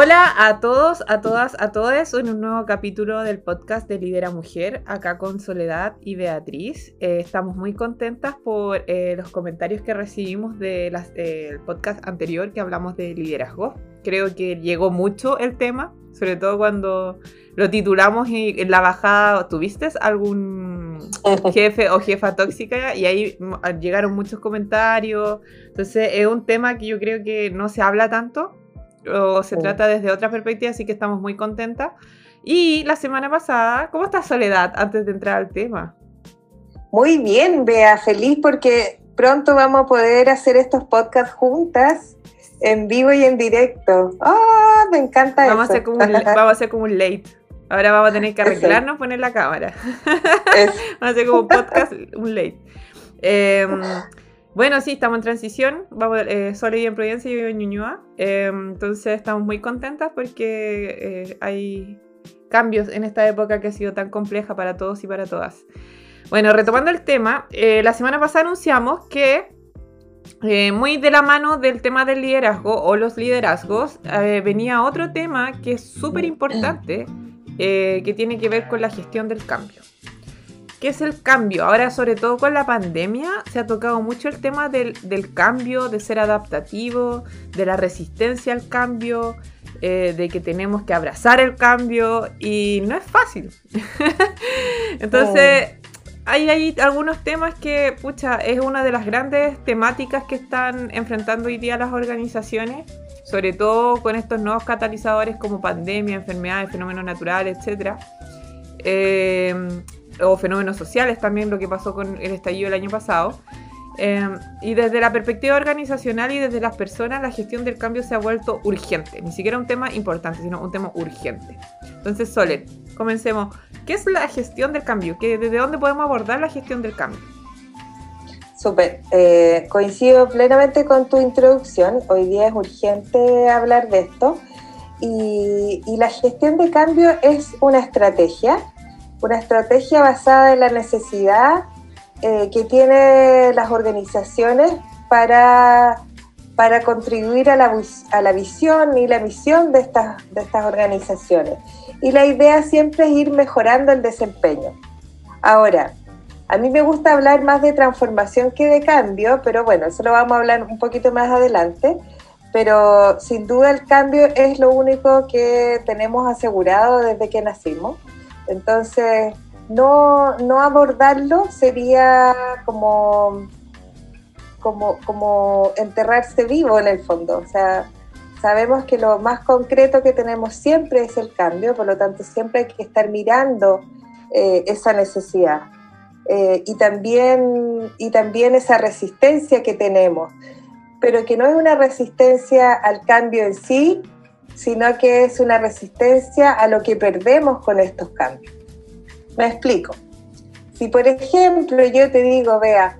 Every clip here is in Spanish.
Hola a todos, a todas, a todos en un nuevo capítulo del podcast de Lidera Mujer, acá con Soledad y Beatriz. Eh, estamos muy contentas por eh, los comentarios que recibimos del podcast anterior que hablamos de liderazgo. Creo que llegó mucho el tema, sobre todo cuando lo titulamos y en la bajada, ¿tuviste algún jefe o jefa tóxica? Y ahí llegaron muchos comentarios. Entonces es un tema que yo creo que no se habla tanto o se trata desde otra perspectiva, así que estamos muy contentas. Y la semana pasada, ¿cómo está Soledad antes de entrar al tema? Muy bien, Bea, feliz porque pronto vamos a poder hacer estos podcasts juntas, en vivo y en directo. ¡Ah! me encanta vamos eso. A hacer como un, vamos a hacer como un late. Ahora vamos a tener que arreglarnos, poner la cámara. vamos a hacer como un podcast, un late. Em, bueno, sí, estamos en transición. Vamos, eh, solo y en Providencia y yo en Ñuñoa. Em, entonces estamos muy contentas porque eh, hay cambios en esta época que ha sido tan compleja para todos y para todas. Bueno, retomando el tema, eh, la semana pasada anunciamos que muy de la mano del tema del liderazgo o los liderazgos, venía otro tema que es súper importante, que tiene que ver con la gestión del cambio. ¿Qué es el cambio? Ahora, sobre todo con la pandemia, se ha tocado mucho el tema del, cambio, de ser adaptativo, de la resistencia al cambio, eh, de que tenemos que abrazar el cambio y no es fácil. Entonces, hay, hay algunos temas que, pucha, es una de las grandes temáticas que están enfrentando hoy día las organizaciones, sobre todo con estos nuevos catalizadores como pandemia, enfermedades, fenómenos naturales, etc. Eh, o fenómenos sociales también, lo que pasó con el estallido el año pasado. Em, y desde la perspectiva organizacional y desde las personas, la gestión del cambio se ha vuelto urgente. Ni siquiera un tema importante, sino un tema urgente. Entonces, Soler, comencemos. ¿Qué es la gestión del cambio? ¿Desde dónde podemos abordar la gestión del cambio? Súper. Eh, coincido plenamente con tu introducción. Hoy día es urgente hablar de esto. Y, y la gestión de cambio es una estrategia una estrategia basada en la necesidad eh, que tienen las organizaciones para, para contribuir a la, a la, visión y la misión de estas, de estas organizaciones. Y la idea siempre es ir mejorando el desempeño. Ahora, a mí me gusta hablar más de transformación que de cambio, pero bueno, eso lo vamos a hablar un poquito más adelante. Pero sin duda el cambio es lo único que tenemos asegurado desde que nacimos. Entonces, no, abordarlo sería como, como, como enterrarse vivo en el fondo. O sea, sabemos que lo más concreto que tenemos siempre es el cambio, por lo tanto siempre hay que estar mirando eh, esa necesidad. Eh, y, también, y también esa resistencia que tenemos, pero que no es una resistencia al cambio en sí, sino que es una resistencia a lo que perdemos con estos cambios. Me explico. Si por ejemplo yo te digo, vea,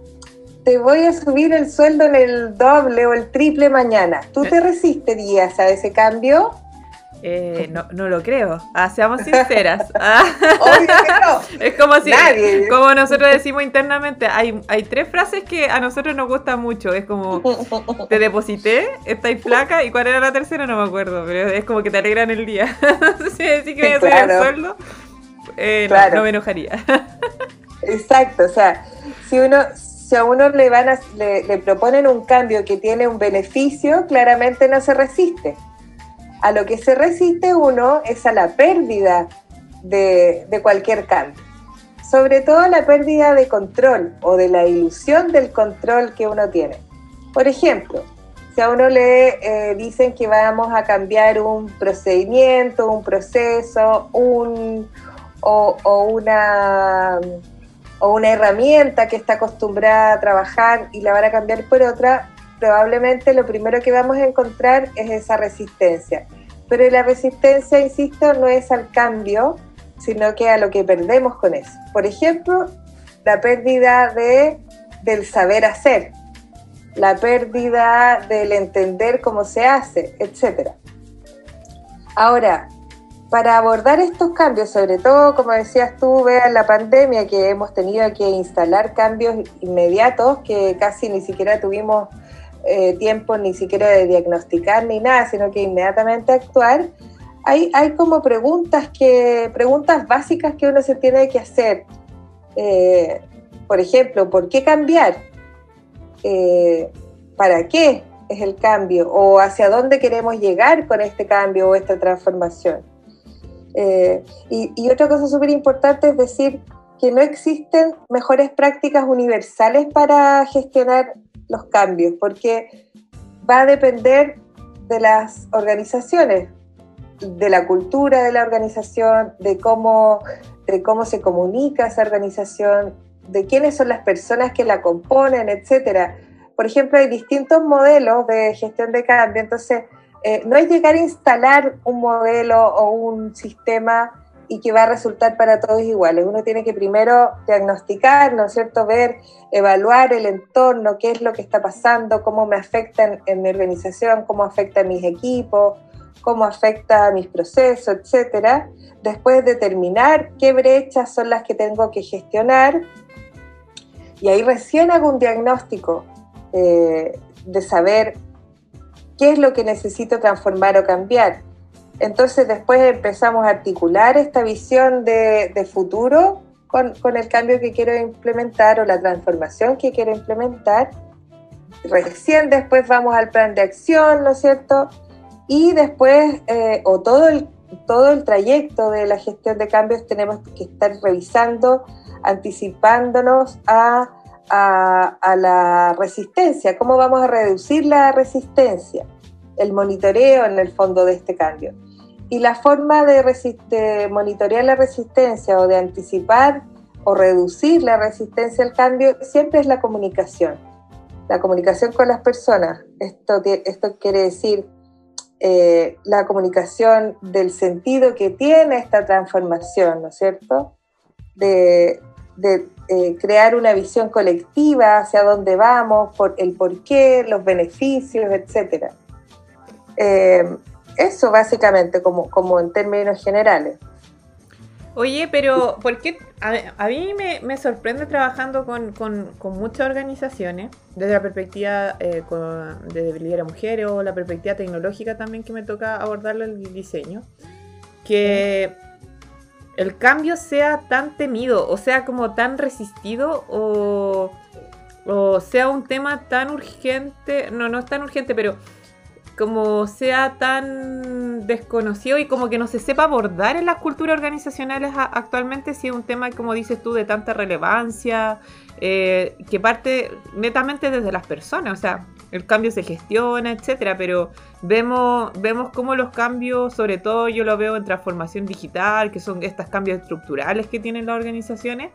te voy a subir el sueldo en el doble o el triple mañana, ¿tú te resistirías a ese cambio? Eh, no, no lo creo. Ah, seamos sinceras. Ah. Obvio que no. Es como si, como nosotros decimos internamente, hay, hay tres frases que a nosotros nos gustan mucho. Es como, te deposité, estáis flaca, y cuál era la tercera no me acuerdo, pero es como que te alegran el día. si decís que voy a subir el sueldo, eh, no, me enojaría. Exacto, o sea, si uno, si a uno le van a, le, le proponen un cambio que tiene un beneficio, claramente no se resiste a lo que se resiste uno es a la pérdida de, cualquier cambio. Sobre todo la pérdida de control o de la ilusión del control que uno tiene. Por ejemplo, si a uno le eh, dicen que vamos a cambiar un procedimiento, un proceso, un, o, una, o una herramienta que está acostumbrada a trabajar y la van a cambiar por otra, probablemente lo primero que vamos a encontrar es esa resistencia. Pero la resistencia, insisto, no es al cambio, sino que a lo que perdemos con eso. Por ejemplo, la pérdida de, del saber hacer, la pérdida del entender cómo se hace, etc. Ahora, para abordar estos cambios, sobre todo, como decías tú, vean la pandemia, que hemos tenido que instalar cambios inmediatos que casi ni siquiera tuvimos eh, tiempo ni siquiera de diagnosticar ni nada, sino que inmediatamente actuar, hay, hay como preguntas, que, preguntas básicas que uno se tiene que hacer. Eh, por ejemplo, ¿por qué cambiar? Eh, ¿Para qué es el cambio? ¿O hacia dónde queremos llegar con este cambio o esta transformación? y, y otra cosa súper importante es decir, que no existen mejores prácticas universales para gestionar los cambios, porque va a depender de las organizaciones, de la cultura de la organización, de cómo, de cómo se comunica esa organización, de quiénes son las personas que la componen, etc. Por ejemplo, hay distintos modelos de gestión de cambio, entonces eh, no es llegar a instalar un modelo o un sistema y que va a resultar para todos iguales. Uno tiene que primero diagnosticar, ¿no es cierto? Ver, evaluar el entorno, qué es lo que está pasando, cómo me afecta en, mi organización, cómo afecta a mis equipos, cómo afecta a mis procesos, etcétera. Después determinar qué brechas son las que tengo que gestionar y ahí recién hago un diagnóstico eh, de saber qué es lo que necesito transformar o cambiar. Entonces después empezamos a articular esta visión de, futuro con, el cambio que quiero implementar o la transformación que quiero implementar. Recién después vamos al plan de acción, ¿no es cierto? Y después, eh, o todo el, todo el trayecto de la gestión de cambios tenemos que estar revisando, anticipándonos a, a la resistencia, cómo vamos a reducir la resistencia, el monitoreo en el fondo de este cambio. Y la forma de, monitorear la resistencia o de anticipar o reducir la resistencia al cambio siempre es la comunicación. La comunicación con las personas. Esto, esto quiere decir eh, la comunicación del sentido que tiene esta transformación, ¿no es cierto? De, eh, crear una visión colectiva hacia dónde vamos, por el porqué, los beneficios, etc eso básicamente, como, como en términos generales. Oye, pero ¿por qué? A, mí me, sorprende trabajando con, muchas organizaciones, desde la perspectiva eh, de debilidad de mujeres o la perspectiva tecnológica también que me toca abordarlo el diseño, que el cambio sea tan temido, o sea, como tan resistido, o, o sea un tema tan urgente, no, no es tan urgente, pero como sea tan desconocido y como que no se sepa abordar en las culturas organizacionales actualmente, si es un tema, como dices tú, de tanta relevancia, eh, que parte netamente desde las personas, o sea, el cambio se gestiona, etcétera, pero vemos, vemos cómo los cambios, sobre todo yo lo veo en transformación digital, que son estos cambios estructurales que tienen las organizaciones,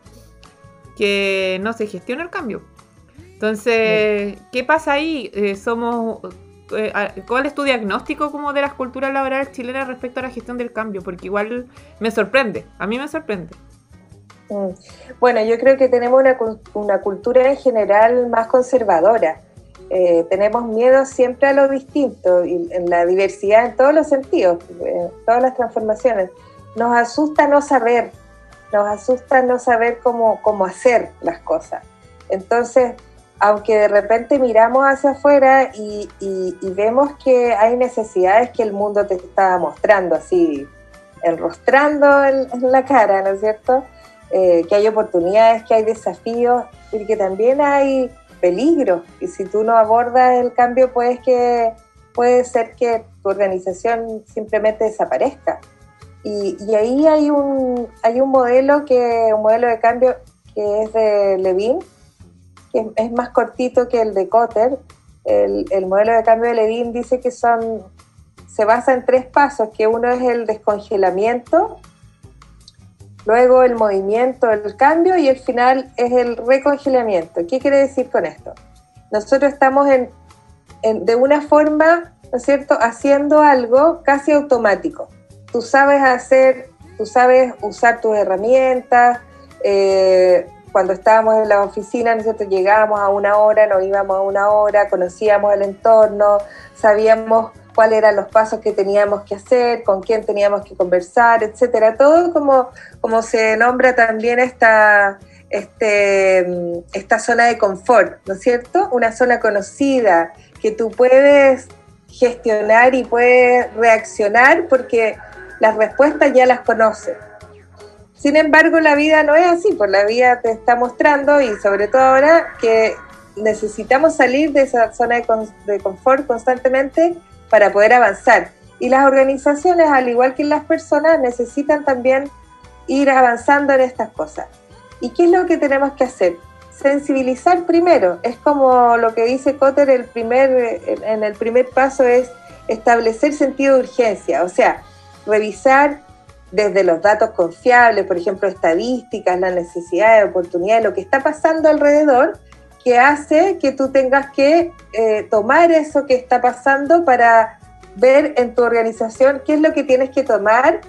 que no se gestiona el cambio. Entonces, ¿qué pasa ahí? Eh, somos ¿cuál es tu diagnóstico como de las culturas laborales chilenas respecto a la gestión del cambio? Porque igual me sorprende, a mí me sorprende. Mm. Bueno, yo creo que tenemos una, cultura en general más conservadora. Eh, tenemos miedo siempre a lo distinto y en la diversidad en todos los sentidos, en todas las transformaciones. Nos asusta no saber, nos asusta no saber cómo, cómo hacer las cosas. Entonces, aunque de repente miramos hacia afuera y, vemos que hay necesidades que el mundo te está mostrando así, enrostrando en, la cara, ¿no es cierto? Eh, que hay oportunidades, que hay desafíos y que también hay peligros. Y si tú no abordas el cambio, pues que, puede ser que tu organización simplemente desaparezca. Y, ahí hay un, hay un modelo que un modelo de cambio que es de Levin, que es más cortito que el de Cotter. El, modelo de cambio de Levin dice que son, se basa en tres pasos, que uno es el descongelamiento, luego el movimiento, el cambio y el final es el recongelamiento. ¿Qué quiere decir con esto? Nosotros estamos en, de una forma, ¿no es cierto?, haciendo algo casi automático. Tú sabes hacer, tú sabes usar tus herramientas, eh, cuando estábamos en la oficina, nosotros llegábamos a una hora, nos íbamos a una hora, conocíamos el entorno, sabíamos cuáles eran los pasos que teníamos que hacer, con quién teníamos que conversar, etcétera. Todo como, como se nombra también esta, este, esta zona de confort, ¿no es cierto? Una zona conocida, que tú puedes gestionar y puedes reaccionar porque las respuestas ya las conoces. Sin embargo, la vida no es así, pues la vida te está mostrando y sobre todo ahora que necesitamos salir de esa zona de, confort constantemente para poder avanzar. Y las organizaciones, al igual que las personas, necesitan también ir avanzando en estas cosas. ¿Y qué es lo que tenemos que hacer? Sensibilizar primero. Es como lo que dice Cotter el primer, en el primer paso es establecer sentido de urgencia, o sea, revisar desde los datos confiables, por ejemplo, estadísticas, las necesidades, oportunidades, lo que está pasando alrededor, que hace que tú tengas que eh, tomar eso que está pasando para ver en tu organización qué es lo que tienes que tomar,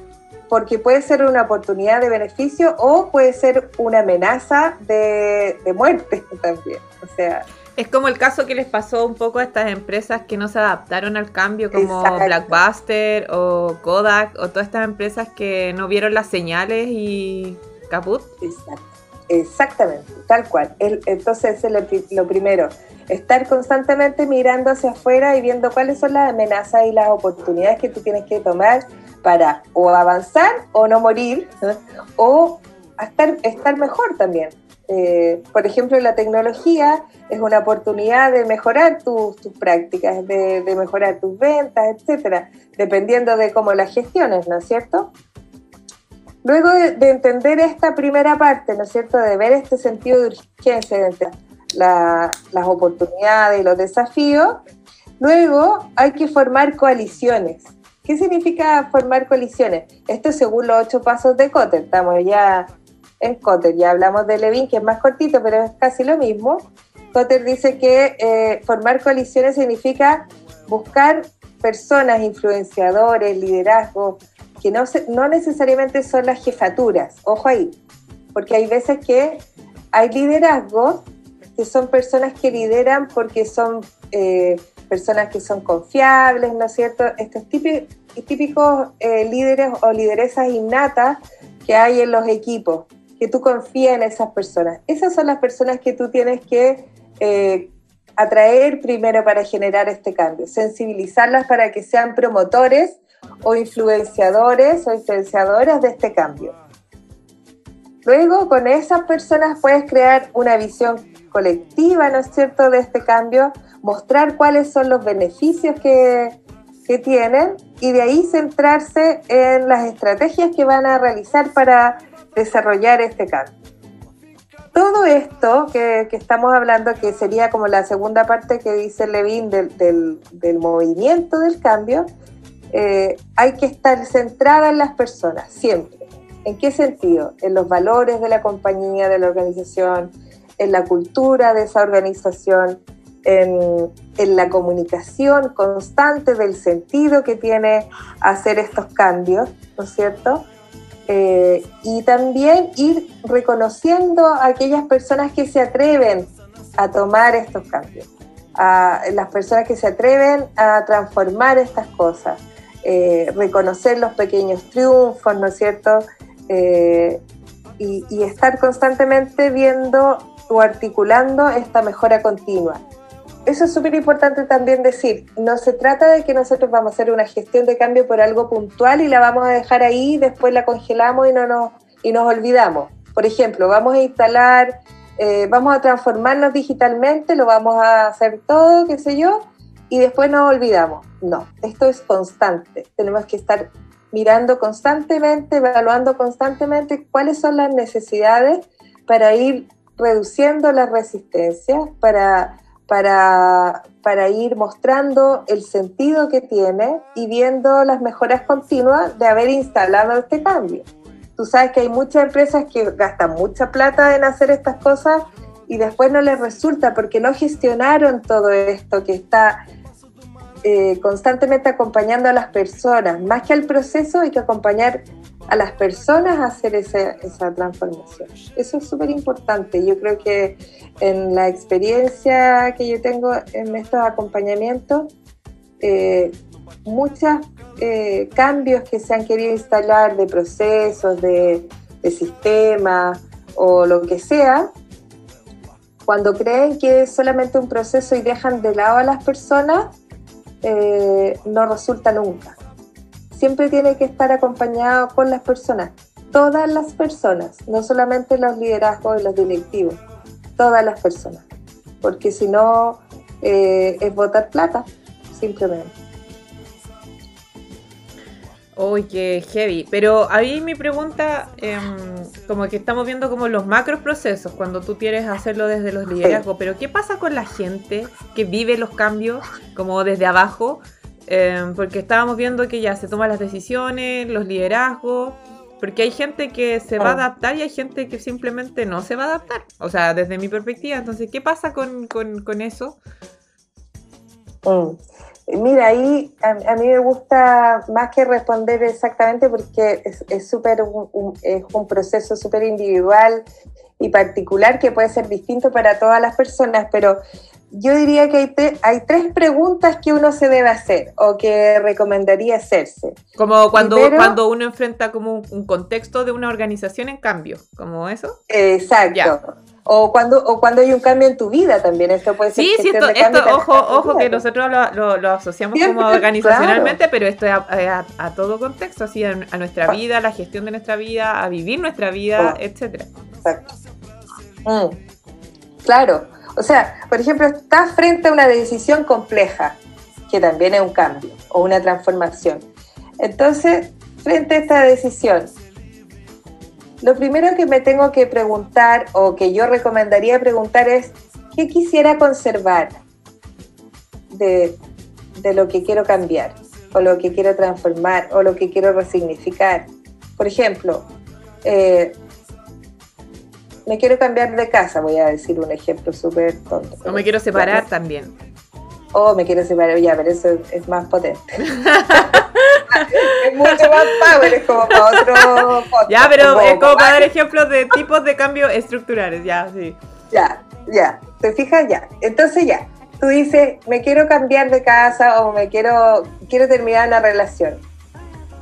porque puede ser una oportunidad de beneficio o puede ser una amenaza de, muerte también. O sea, es como el caso que les pasó un poco a estas empresas que no se adaptaron al cambio, como Blackbuster o Kodak, o todas estas empresas que no vieron las señales y caput. Exactamente, tal cual. entonces, es lo primero, estar constantemente mirando hacia afuera y viendo cuáles son las amenazas y las oportunidades que tú tienes que tomar para o avanzar o no morir, o estar, estar mejor también. Eh, por ejemplo, la tecnología es una oportunidad de mejorar tus, prácticas, de, mejorar tus ventas, etcétera, dependiendo de cómo las gestiones, ¿no es cierto? Luego de, entender esta primera parte, ¿no es cierto?, de ver este sentido de urgencia entre las oportunidades y los desafíos, luego hay que formar coaliciones. ¿Qué significa formar coaliciones? Esto es según los ocho pasos de Cotter. Estamos ya en Cotter, ya hablamos de Levin, que es más cortito, pero es casi lo mismo. Cotter dice que eh, formar coaliciones significa buscar personas, influenciadores, liderazgos, que no, no necesariamente son las jefaturas, ojo ahí, porque hay veces que hay liderazgos que son personas que lideran porque son eh, personas que son confiables, ¿no es cierto? Estos típicos, típicos eh, líderes o lideresas innatas que hay en los equipos, que tú confías en esas personas. Esas son las personas que tú tienes que eh, atraer primero para generar este cambio, sensibilizarlas para que sean promotores o influenciadores o influenciadoras de este cambio. Luego, con esas personas puedes crear una visión colectiva, ¿no es cierto?, de este cambio, mostrar cuáles son los beneficios que, que tienen y de ahí centrarse en las estrategias que van a realizar para desarrollar este cambio. Todo esto que, que, estamos hablando, que sería como la segunda parte que dice Levin del, del, del movimiento del cambio, eh, hay que estar centrada en las personas, siempre. ¿En qué sentido? En los valores de la compañía, de la organización, en la cultura de esa organización, en, la comunicación constante del sentido que tiene hacer estos cambios, ¿no es cierto? Eh, y también ir reconociendo a aquellas personas que se atreven a tomar estos cambios, a las personas que se atreven a transformar estas cosas, eh, reconocer los pequeños triunfos, ¿no es cierto? Eh, y, estar constantemente viendo o articulando esta mejora continua. Eso es súper importante también decir, no se trata de que nosotros vamos a hacer una gestión de cambio por algo puntual y la vamos a dejar ahí, después la congelamos y, no nos, y nos olvidamos. Por ejemplo, vamos a instalar, eh, vamos a transformarnos digitalmente, lo vamos a hacer todo, qué sé yo, y después nos olvidamos. No, esto es constante. Tenemos que estar mirando constantemente, evaluando constantemente cuáles son las necesidades para ir reduciendo la resistencia, para, para, para ir mostrando el sentido que tiene y viendo las mejoras continuas de haber instalado este cambio. Tú sabes que hay muchas empresas que gastan mucha plata en hacer estas cosas y después no les resulta porque no gestionaron todo esto que está eh, constantemente acompañando a las personas. Más que al proceso, hay que acompañar a las personas hacer esa, esa transformación. Eso es súper importante. Yo creo que en la experiencia que yo tengo en estos acompañamientos, eh, muchos eh, cambios que se han querido instalar de procesos, de, de sistemas o lo que sea, Cuando creen que es solamente un proceso y dejan de lado a las personas, eh, no resulta nunca. Siempre tiene que estar acompañado con las personas, todas las personas, no solamente los liderazgos y los directivos, todas las personas, porque si no eh, es botar plata, simplemente. Uy, qué heavy. Pero ahí mi pregunta, em, como que estamos viendo como los macros procesos cuando tú quieres hacerlo desde los liderazgos, pero ¿qué pasa con la gente que vive los cambios como desde abajo? Em, porque estábamos viendo que ya se toman las decisiones, los liderazgos, porque hay gente que se va a adaptar y hay gente que simplemente no se va a adaptar. O sea, desde mi perspectiva. Entonces, ¿qué pasa con, eso? Mm. Mira, ahí a, mí me gusta más que responder exactamente porque es súper un, es un proceso súper individual y particular que puede ser distinto para todas las personas, pero yo diría que hay, hay tres preguntas que uno se debe hacer o que recomendaría hacerse. Como cuando, cuando uno enfrenta como un, contexto de una organización en cambio, como eso. Exacto. O cuando, o cuando hay un cambio en tu vida también, esto puede ser. Sí, sí, esto, esto ojo, ojo que nosotros lo, lo, asociamos como organizacionalmente, pero esto es a, todo contexto, así a, nuestra vida, a la gestión de nuestra vida, a vivir nuestra vida, etcétera. Exacto. Mm. Claro, o sea, por ejemplo, estás frente a una decisión compleja, que también es un cambio o una transformación. Entonces, frente a esta decisión, lo primero que me tengo que preguntar o que yo recomendaría preguntar es, ¿qué quisiera conservar de, lo que quiero cambiar o lo que quiero transformar o lo que quiero resignificar? Por ejemplo, eh, me quiero cambiar de casa, voy a decir un ejemplo súper tonto. O me quiero separar también. O me quiero separar, ya, pero eso es más potente. es mucho más power, es como para otro Ya, pero es como para dar ejemplos de tipos de cambios estructurales, ya, sí. Ya, ya, ¿te fijas? Ya. Entonces ya, tú dices, me quiero cambiar de casa o me quiero, quiero terminar la relación.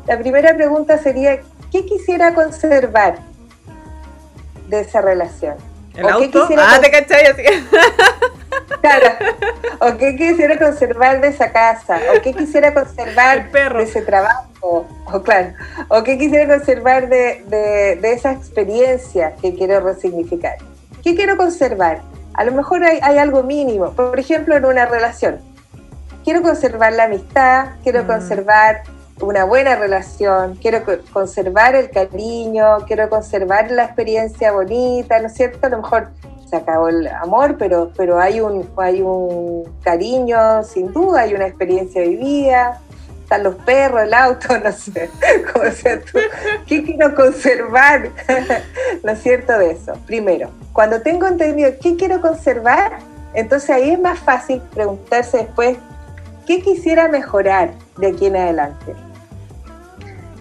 La primera pregunta sería, ¿qué quisiera conservar de esa relación. ¿El auto? ah, te cachai así. Claro. ¿O qué quisiera conservar de esa casa? ¿O qué quisiera conservar de ese trabajo? O claro. ¿O qué quisiera conservar de, de, esa experiencia que quiero resignificar? ¿Qué quiero conservar? A lo mejor hay, hay, algo mínimo. Por ejemplo, en una relación. Quiero conservar la amistad, quiero mm. conservar una buena relación, quiero conservar el cariño, quiero conservar la experiencia bonita, ¿no es cierto? A lo mejor se acabó el amor, pero, pero hay, un, hay un cariño, sin duda, hay una experiencia vivida, están los perros, el auto, no sé, tú, ¿qué quiero conservar? ¿No es cierto de eso? Primero, cuando tengo entendido qué quiero conservar, entonces ahí es más fácil preguntarse después, ¿qué quisiera mejorar de aquí en adelante?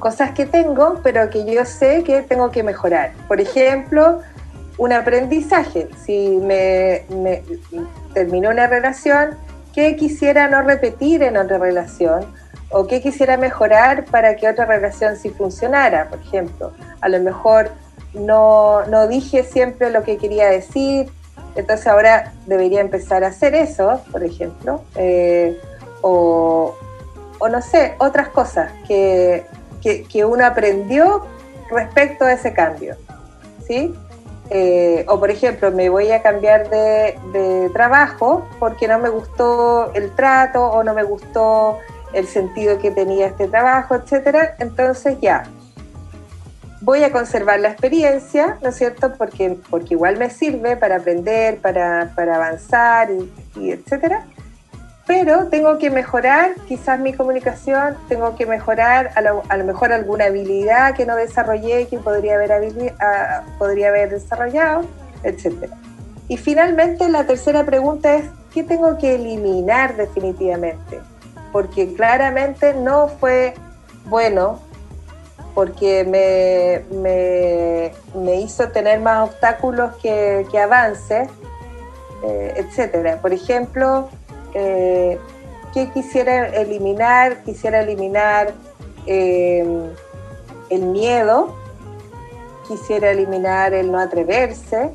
Cosas que tengo, pero que yo sé que tengo que mejorar. Por ejemplo, un aprendizaje. Si me, terminó una relación, ¿qué quisiera no repetir en otra relación? ¿O qué quisiera mejorar para que otra relación sí funcionara? Por ejemplo, a lo mejor no, no dije siempre lo que quería decir, entonces ahora debería empezar a hacer eso, por ejemplo. Eh, o, o no sé, otras cosas que que, uno aprendió respecto a ese cambio. ¿sí? Eh, o por ejemplo, me voy a cambiar de, de, trabajo porque no me gustó el trato o no me gustó el sentido que tenía este trabajo, etcétera. Entonces ya, voy a conservar la experiencia, ¿no es cierto? Porque, porque igual me sirve para aprender, para, para avanzar y, y pero tengo que mejorar quizás mi comunicación, tengo que mejorar a lo, mejor alguna habilidad que no desarrollé que podría haber, ah, podría haber desarrollado, etc. Y finalmente la tercera pregunta es, ¿qué tengo que eliminar definitivamente? Porque claramente no fue bueno, porque me, me, hizo tener más obstáculos que, que avances, eh, etc. Por ejemplo, eh, ¿qué quisiera eliminar? Quisiera eliminar eh, el miedo, quisiera eliminar el no atreverse,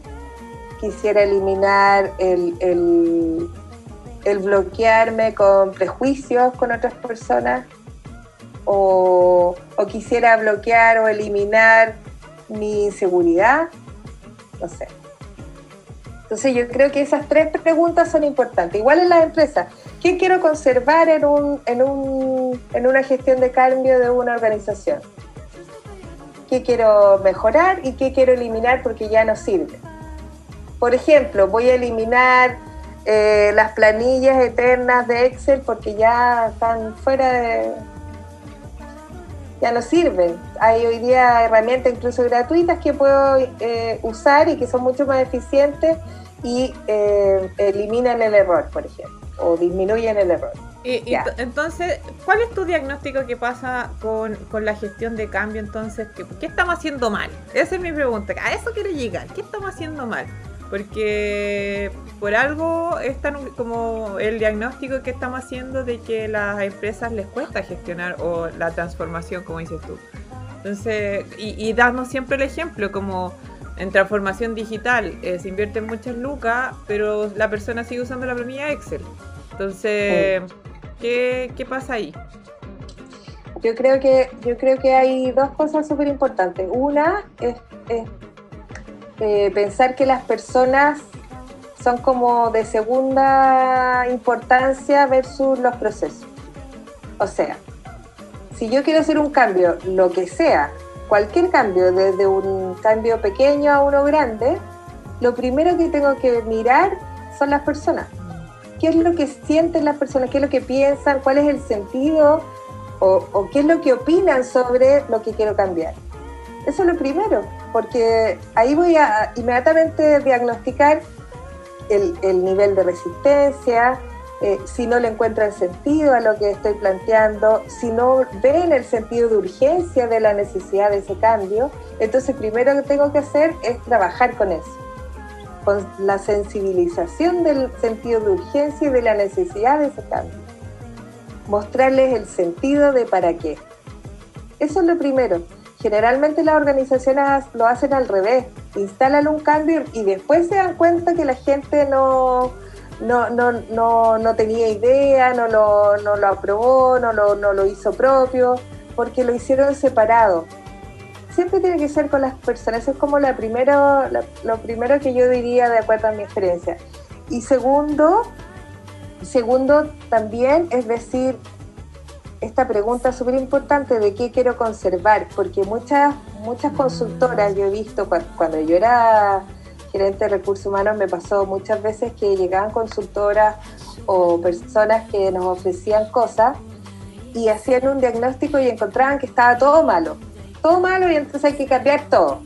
quisiera eliminar el, el, bloquearme con prejuicios con otras personas, o, o, quisiera bloquear o eliminar mi inseguridad, no sé. Entonces yo creo que esas tres preguntas son importantes. Igual en las empresas, ¿qué quiero conservar en, un, en, un, en una gestión de cambio de una organización? ¿Qué quiero mejorar y qué quiero eliminar porque ya no sirve? Por ejemplo, voy a eliminar eh, las planillas eternas de Excel porque ya están fuera de... ya no sirven. Hay hoy día herramientas incluso gratuitas que puedo eh, usar y que son mucho más eficientes y eh, eliminan el error, por ejemplo, o disminuyen el error. Y, entonces, ¿cuál es tu diagnóstico que pasa con, la gestión de cambio? Entonces, ¿qué, ¿qué, estamos haciendo mal? Esa es mi pregunta. A eso quiero llegar. ¿Qué estamos haciendo mal? Porque por algo es tan como el diagnóstico que estamos haciendo de que las empresas les cuesta gestionar o la transformación, como dices tú. Entonces, y, y darnos siempre el ejemplo, como en transformación digital eh, se invierten muchas lucas, pero la persona sigue usando la planilla Excel. Entonces, ¿qué, ¿qué, pasa ahí? Yo creo que, yo creo que hay dos cosas súper importantes. Una es, eh, pensar que las personas son como de segunda importancia versus los procesos. O sea, si yo quiero hacer un cambio, lo que sea, cualquier cambio, desde un cambio pequeño a uno grande, lo primero que tengo que mirar son las personas. ¿Qué es lo que sienten las personas? ¿Qué es lo que piensan? ¿Cuál es el sentido? ¿O, qué es lo que opinan sobre lo que quiero cambiar? Eso es lo primero, porque ahí voy a inmediatamente diagnosticar el, el nivel de resistencia, eh, si no le encuentran sentido a lo que estoy planteando, si no ven el sentido de urgencia de la necesidad de ese cambio, entonces primero que tengo que hacer es trabajar con eso, con la sensibilización del sentido de urgencia y de la necesidad de ese cambio. Mostrarles el sentido de para qué. Eso es lo primero. Generalmente las organizaciones lo hacen al revés, instalan un cambio y después se dan cuenta que la gente no, no, no, no, no tenía idea, no lo, no lo aprobó, no lo, no lo hizo propio, porque lo hicieron separado. Siempre tiene que ser con las personas, es como la primero, lo primero que yo diría de acuerdo a mi experiencia. Y segundo, segundo también es decir, esta pregunta súper importante de qué quiero conservar, porque muchas, muchas consultoras yo he visto cuando yo era gerente de recursos humanos me pasó muchas veces que llegaban consultoras o personas que nos ofrecían cosas y hacían un diagnóstico y encontraban que estaba todo malo, todo malo y entonces hay que cambiar todo.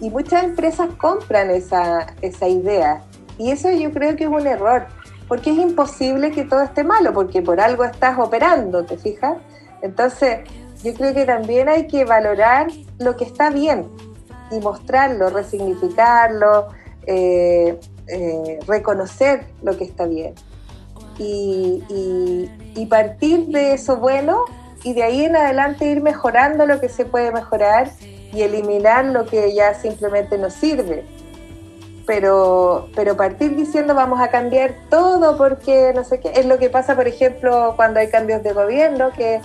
Y muchas empresas compran esa, esa idea. Y eso yo creo que es un error, porque es imposible que todo esté malo, porque por algo estás operando, ¿te fijas? Entonces, yo creo que también hay que valorar lo que está bien, y mostrarlo, resignificarlo, eh, eh, reconocer lo que está bien. Y, partir de eso bueno y de ahí en adelante ir mejorando lo que se puede mejorar y eliminar lo que ya simplemente no sirve. Pero, pero partir diciendo vamos a cambiar todo porque no sé qué, es lo que pasa por ejemplo cuando hay cambios de gobierno, que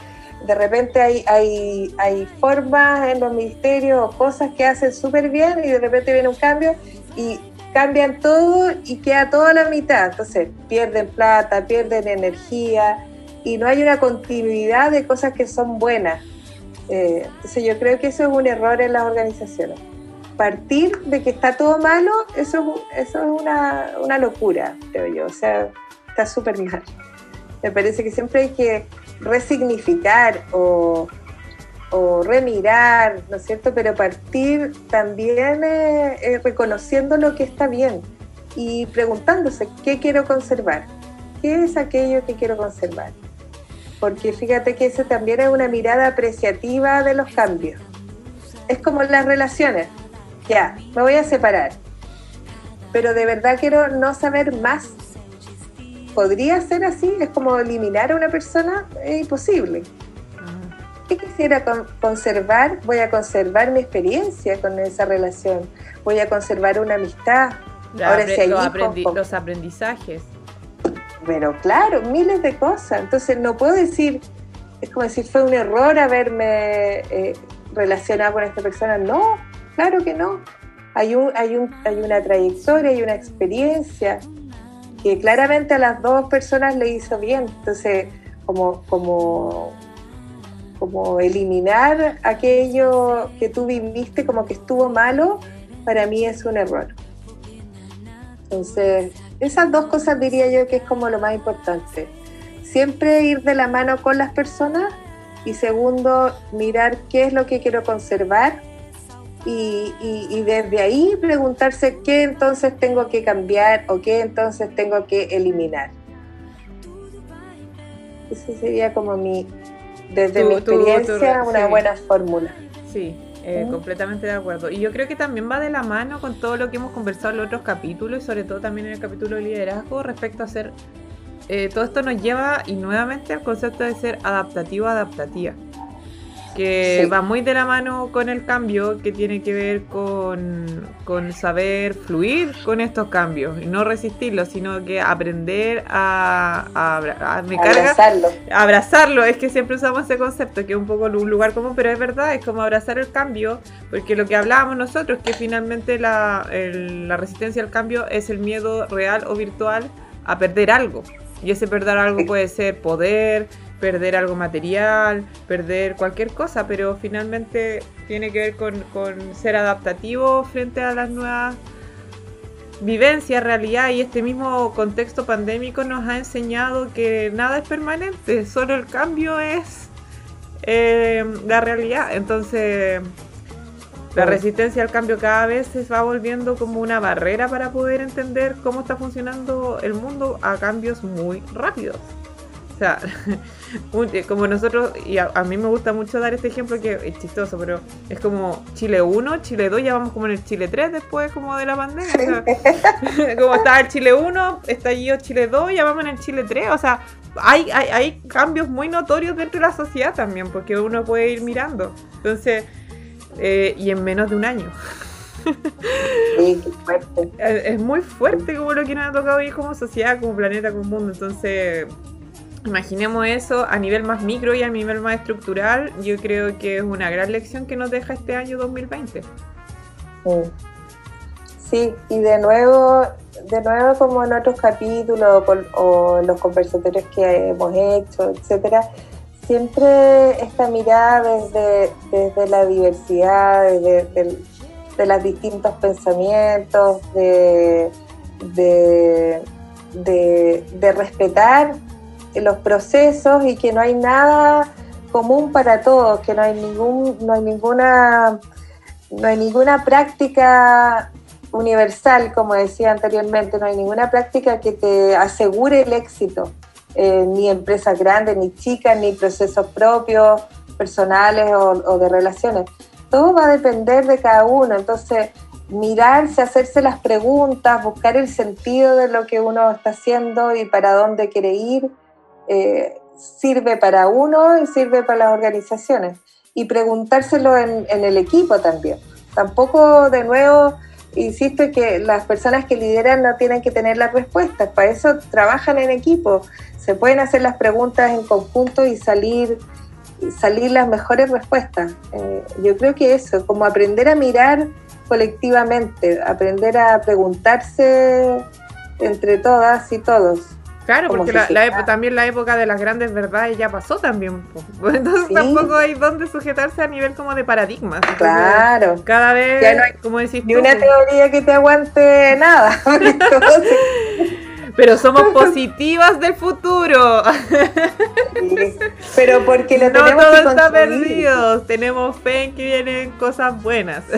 de repente hay, hay, hay formas en los ministerios o cosas que hacen súper bien y de repente viene un cambio y cambian todo y queda toda la mitad. Entonces pierden plata, pierden energía y no hay una continuidad de cosas que son buenas. Eh, entonces yo creo que eso es un error en las organizaciones. Partir de que está todo malo, eso, es una, locura, creo yo. O sea, está súper mal. Me parece que siempre hay que resignificar o, remirar, ¿no es cierto? Pero partir también reconociendo lo que está bien y preguntándose qué quiero conservar, qué es aquello que quiero conservar. Porque fíjate que eso también es una mirada apreciativa de los cambios. Es como las relaciones. Ya, me voy a separar. Pero de verdad quiero no saber más podría ser así, es como eliminar a una persona, es imposible. ¿Qué quisiera conservar? Voy a conservar mi experiencia con esa relación, voy a conservar una amistad, Ahora, si hay los aprendizajes. Pero claro, miles de cosas. Entonces no puedo decir, es como decir, fue un error haberme eh, relacionado con esta persona. No, claro que no. Hay, un, hay, un, hay una trayectoria, hay una experiencia que claramente a las dos personas le hizo bien. Entonces, como, como, como eliminar aquello que tú viviste como que estuvo malo, para mí es un error. Entonces, esas dos cosas diría yo que es como lo más importante. Siempre ir de la mano con las personas y segundo, mirar qué es lo que quiero conservar y, y, desde ahí preguntarse qué entonces tengo que cambiar o qué entonces tengo que eliminar. Esa sería como mi, desde mi experiencia, una buena fórmula. Sí, eh, completamente de acuerdo. Y yo creo que también va de la mano con todo lo que hemos conversado en los otros capítulos y sobre todo también en el capítulo de liderazgo respecto a ser... Eh, todo esto nos lleva y nuevamente al concepto de ser adaptativo-adaptativa que va muy de la mano con el cambio, que tiene que ver con, saber fluir con estos cambios y no resistirlos, sino que aprender a, abrazarlo. abrazarlo. Es que siempre usamos ese concepto, que es un poco un lugar común, pero es verdad, es como abrazar el cambio, porque lo que hablábamos nosotros, que finalmente la, la resistencia al cambio es el miedo real o virtual a perder algo. Y ese perder algo puede ser poder, perder algo material, perder cualquier cosa, pero finalmente tiene que ver con, ser adaptativo frente a las nuevas vivencias, realidad y este mismo contexto pandémico nos ha enseñado que nada es permanente, solo el cambio es eh, la realidad. Entonces, la resistencia al cambio cada vez se va volviendo como una barrera para poder entender cómo está funcionando el mundo a cambios muy rápidos. O sea, como nosotros, y a, mí me gusta mucho dar este ejemplo que es chistoso, pero es como Chile 1, Chile 2, ya vamos como en el Chile 3 después como de la pandemia. como estaba el Chile 1, estallido Chile 2, ya vamos en el Chile 3. O sea, hay, hay, hay cambios muy notorios dentro de la sociedad también, porque uno puede ir mirando. Entonces, eh, y en menos de un año. Sí, qué fuerte. Es, muy fuerte como lo que nos ha tocado vivir como sociedad, como planeta, como mundo. Entonces, Imaginemos eso a nivel más micro y a nivel más estructural. Yo creo que es una gran lección que nos deja este año 2020. Sí, y de nuevo, de nuevo como en otros capítulos o, los conversatorios que hemos hecho, etcétera, siempre esta mirada desde, desde la diversidad, desde, de los distintos pensamientos, de, de, de respetar los procesos y que no hay nada común para todos, que no hay ningún, no hay ninguna, no hay ninguna práctica universal, como decía anteriormente, no hay ninguna práctica que te asegure el éxito, eh, ni empresas grandes, ni chicas, ni procesos propios, personales o, o de relaciones. Todo va a depender de cada uno, entonces mirarse, hacerse las preguntas, buscar el sentido de lo que uno está haciendo y para dónde quiere ir, eh, sirve para uno y sirve para las organizaciones. Y preguntárselo en, el equipo también. Tampoco, de nuevo, insisto que las personas que lideran no tienen que tener las respuestas, para eso trabajan en equipo. Se pueden hacer las preguntas en conjunto y salir, salir las mejores respuestas. Eh, yo creo que eso, como aprender a mirar colectivamente, aprender a preguntarse entre todas y todos. Claro, porque también la época de las grandes verdades ya pasó también. Entonces tampoco hay dónde sujetarse a nivel como de paradigmas. claro. Cada vez, como decís Ni una teoría que te aguante nada. Pero somos positivas del futuro. pero porque lo no todo está perdido. Tenemos fe en que vienen cosas buenas.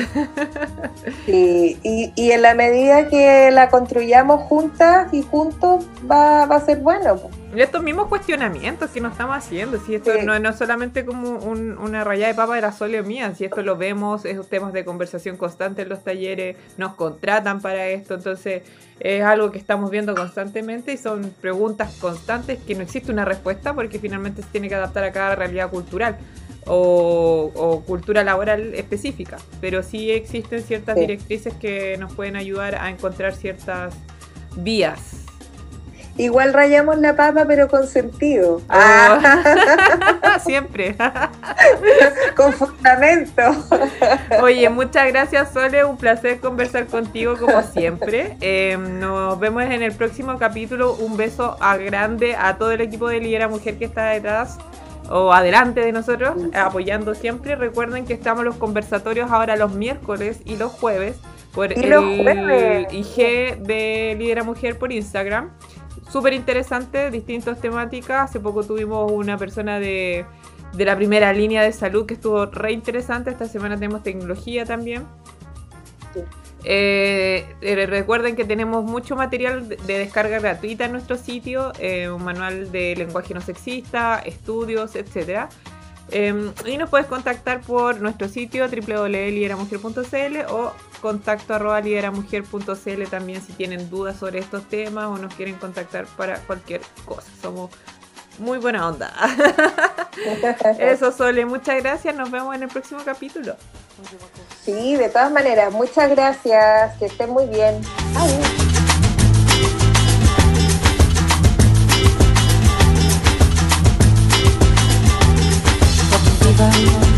Sí, y, y, en la medida que la construyamos juntas y juntos va, va a ser bueno estos mismos cuestionamientos que nos estamos haciendo, si esto no, es solamente como una raya de papa de la sole mía, si esto lo vemos, es temas de conversación constante en los talleres, nos contratan para esto, entonces es algo que estamos viendo constantemente y son preguntas constantes que no existe una respuesta porque finalmente se tiene que adaptar a cada realidad cultural o, cultura laboral específica, pero sí existen ciertas directrices que nos pueden ayudar a encontrar ciertas vías Igual rayamos la papa, pero con sentido. Oh. Ah. Siempre. con fundamento. Oye, muchas gracias, Sole. Un placer conversar contigo como siempre. Eh, nos vemos en el próximo capítulo. Un beso a grande a todo el equipo de Lidera Mujer que está detrás o adelante de nosotros, apoyando siempre. Recuerden que estamos los conversatorios ahora los miércoles y los jueves por el IG de Lidera Mujer por Instagram súper interesante, distintas temáticas. Hace poco tuvimos una persona de, la primera línea de salud que estuvo re interesante. Esta semana tenemos tecnología también. Eh, eh, recuerden que tenemos mucho material de, descarga gratuita en nuestro sitio, eh, un manual de lenguaje no sexista, estudios, etcétera. Em, y nos puedes contactar por nuestro sitio www.lideramujer.cl o contacto arroba lideramujer.cl también si tienen dudas sobre estos temas o nos quieren contactar para cualquier cosa. Somos muy buena onda. Eso, Sole, muchas gracias. Nos vemos en el próximo capítulo. Sí, de todas maneras, muchas gracias. Que estén muy bien. Bye.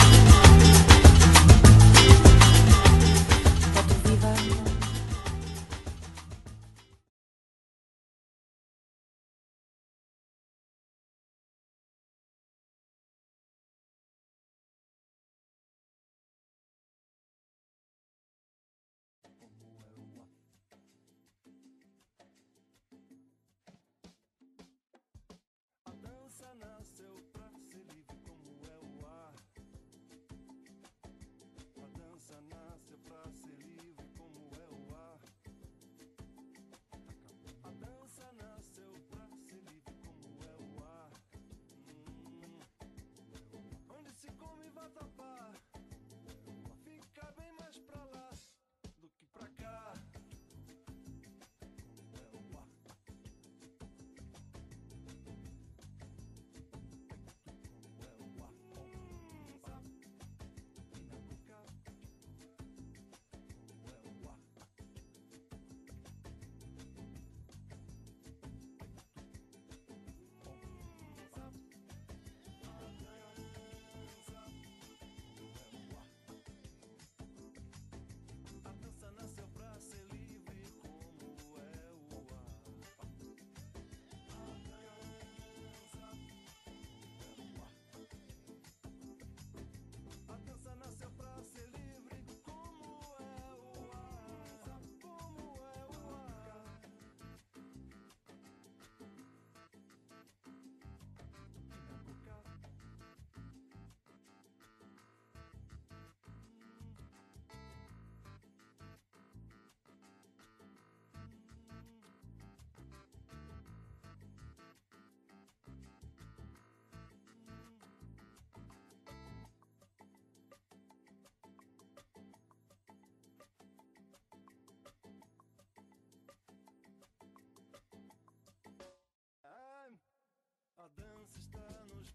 está nos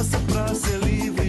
nasce pra ser livre.